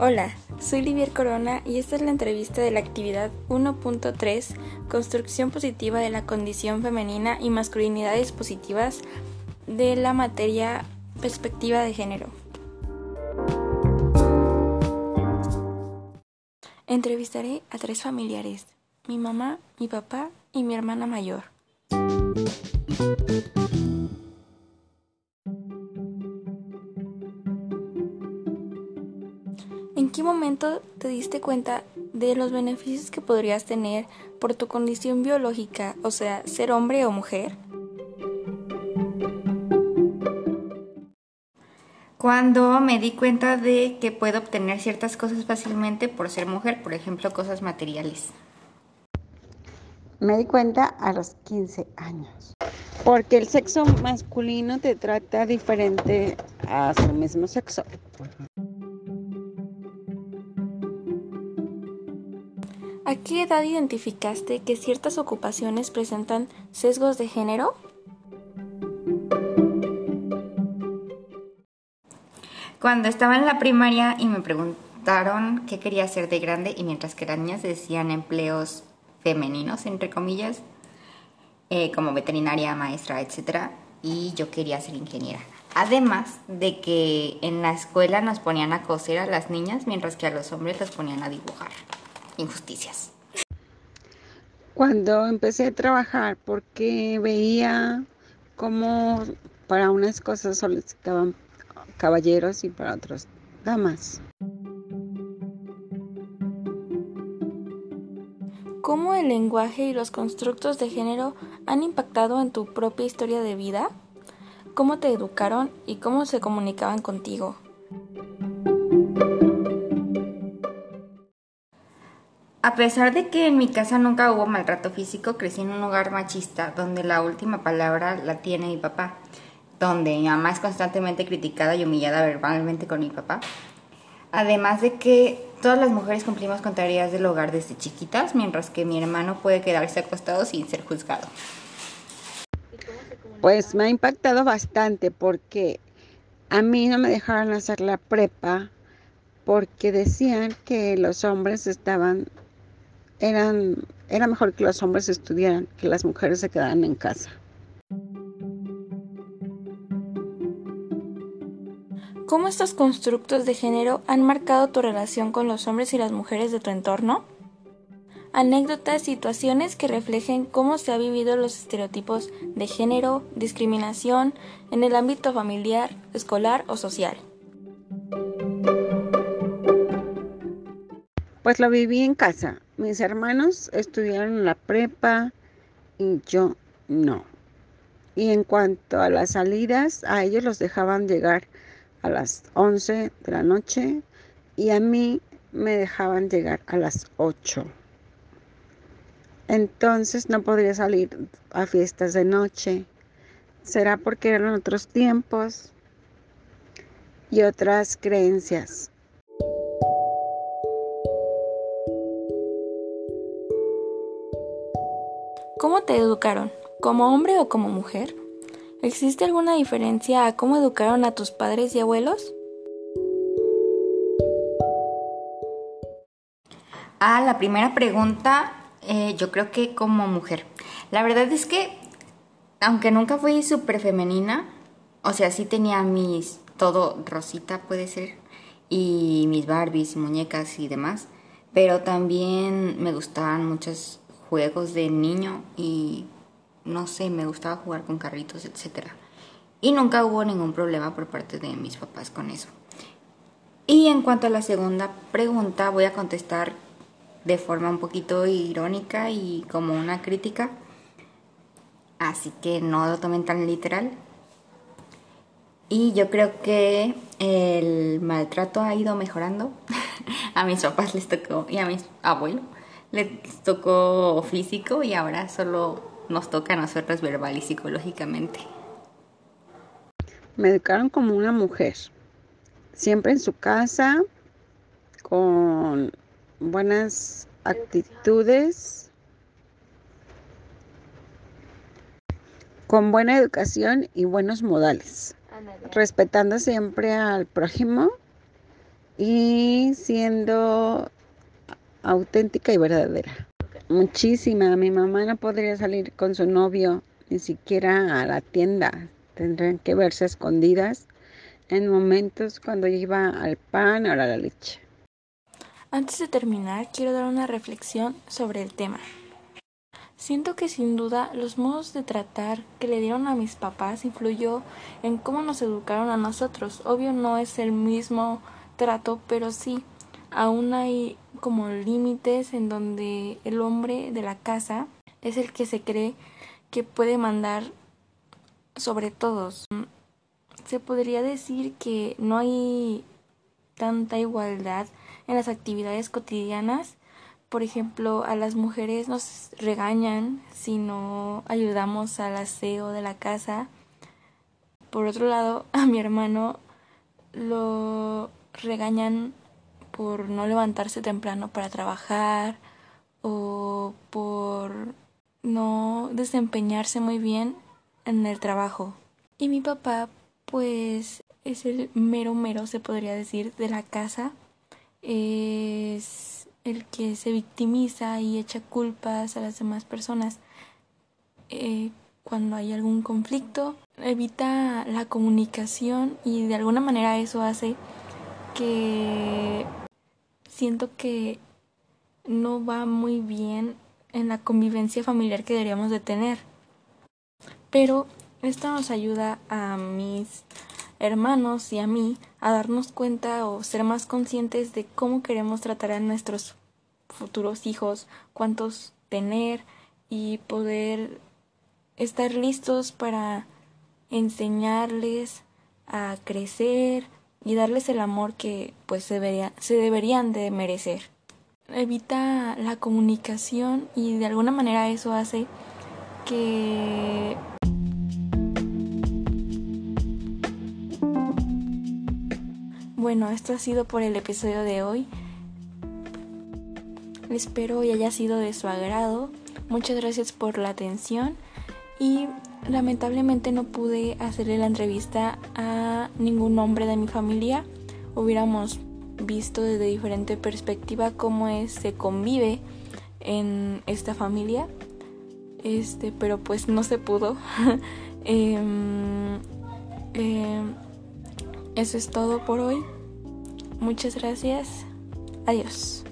Hola, soy Livier Corona y esta es la entrevista de la actividad 1.3 Construcción positiva de la condición femenina y masculinidades positivas de la materia perspectiva de género. Entrevistaré a tres familiares, mi mamá, mi papá y mi hermana mayor. Momento te diste cuenta de los beneficios que podrías tener por tu condición biológica, o sea, ser hombre o mujer? Cuando me di cuenta de que puedo obtener ciertas cosas fácilmente por ser mujer, por ejemplo, cosas materiales. Me di cuenta a los 15 años. Porque el sexo masculino te trata diferente a su mismo sexo. ¿A qué edad identificaste que ciertas ocupaciones presentan sesgos de género? Cuando estaba en la primaria y me preguntaron qué quería hacer de grande y mientras que las niñas decían empleos femeninos, entre comillas, eh, como veterinaria, maestra, etc. Y yo quería ser ingeniera. Además de que en la escuela nos ponían a coser a las niñas mientras que a los hombres los ponían a dibujar injusticias. Cuando empecé a trabajar, porque veía cómo para unas cosas solicitaban caballeros y para otros damas. ¿Cómo el lenguaje y los constructos de género han impactado en tu propia historia de vida? ¿Cómo te educaron y cómo se comunicaban contigo? A pesar de que en mi casa nunca hubo maltrato físico, crecí en un hogar machista donde la última palabra la tiene mi papá, donde mi mamá es constantemente criticada y humillada verbalmente con mi papá. Además de que todas las mujeres cumplimos con tareas del hogar desde chiquitas, mientras que mi hermano puede quedarse acostado sin ser juzgado. Pues me ha impactado bastante porque a mí no me dejaron hacer la prepa porque decían que los hombres estaban eran, era mejor que los hombres estudiaran, que las mujeres se quedaran en casa. ¿Cómo estos constructos de género han marcado tu relación con los hombres y las mujeres de tu entorno? Anécdotas, situaciones que reflejen cómo se han vivido los estereotipos de género, discriminación en el ámbito familiar, escolar o social. Pues lo viví en casa. Mis hermanos estudiaron la prepa y yo no. Y en cuanto a las salidas, a ellos los dejaban llegar a las 11 de la noche y a mí me dejaban llegar a las 8. Entonces no podría salir a fiestas de noche. ¿Será porque eran otros tiempos y otras creencias? ¿Cómo te educaron? ¿Como hombre o como mujer? ¿Existe alguna diferencia a cómo educaron a tus padres y abuelos? A la primera pregunta, eh, yo creo que como mujer. La verdad es que, aunque nunca fui súper femenina, o sea, sí tenía mis, todo rosita puede ser, y mis Barbies y muñecas y demás, pero también me gustaban muchas juegos de niño y no sé, me gustaba jugar con carritos, etc. Y nunca hubo ningún problema por parte de mis papás con eso. Y en cuanto a la segunda pregunta, voy a contestar de forma un poquito irónica y como una crítica. Así que no lo tomen tan literal. Y yo creo que el maltrato ha ido mejorando. a mis papás les tocó y a mis abuelos les tocó físico y ahora solo nos toca a nosotros verbal y psicológicamente. Me educaron como una mujer, siempre en su casa, con buenas actitudes, con buena educación y buenos modales, respetando siempre al prójimo y siendo auténtica y verdadera. Muchísima. Mi mamá no podría salir con su novio ni siquiera a la tienda. Tendrían que verse escondidas en momentos cuando iba al pan o a la leche. Antes de terminar, quiero dar una reflexión sobre el tema. Siento que sin duda los modos de tratar que le dieron a mis papás influyó en cómo nos educaron a nosotros. Obvio no es el mismo trato, pero sí, aún hay como límites en donde el hombre de la casa es el que se cree que puede mandar sobre todos. Se podría decir que no hay tanta igualdad en las actividades cotidianas por ejemplo, a las mujeres nos regañan si no ayudamos al aseo de la casa. Por otro lado, a mi hermano lo regañan por no levantarse temprano para trabajar o por no desempeñarse muy bien en el trabajo. Y mi papá, pues, es el mero mero, se podría decir, de la casa. Es el que se victimiza y echa culpas a las demás personas. Eh, cuando hay algún conflicto, evita la comunicación y de alguna manera eso hace que siento que no va muy bien en la convivencia familiar que deberíamos de tener. Pero esto nos ayuda a mis hermanos y a mí a darnos cuenta o ser más conscientes de cómo queremos tratar a nuestros futuros hijos, cuántos tener y poder estar listos para enseñarles a crecer y darles el amor que pues se, se deberían de merecer. Evita la comunicación y de alguna manera eso hace que Bueno, esto ha sido por el episodio de hoy. Espero y haya sido de su agrado. Muchas gracias por la atención y lamentablemente no pude hacerle la entrevista a ningún hombre de mi familia. Hubiéramos visto desde diferente perspectiva cómo es, se convive en esta familia. Este, pero pues no se pudo. Em, em, eso es todo por hoy. Muchas gracias. Adiós.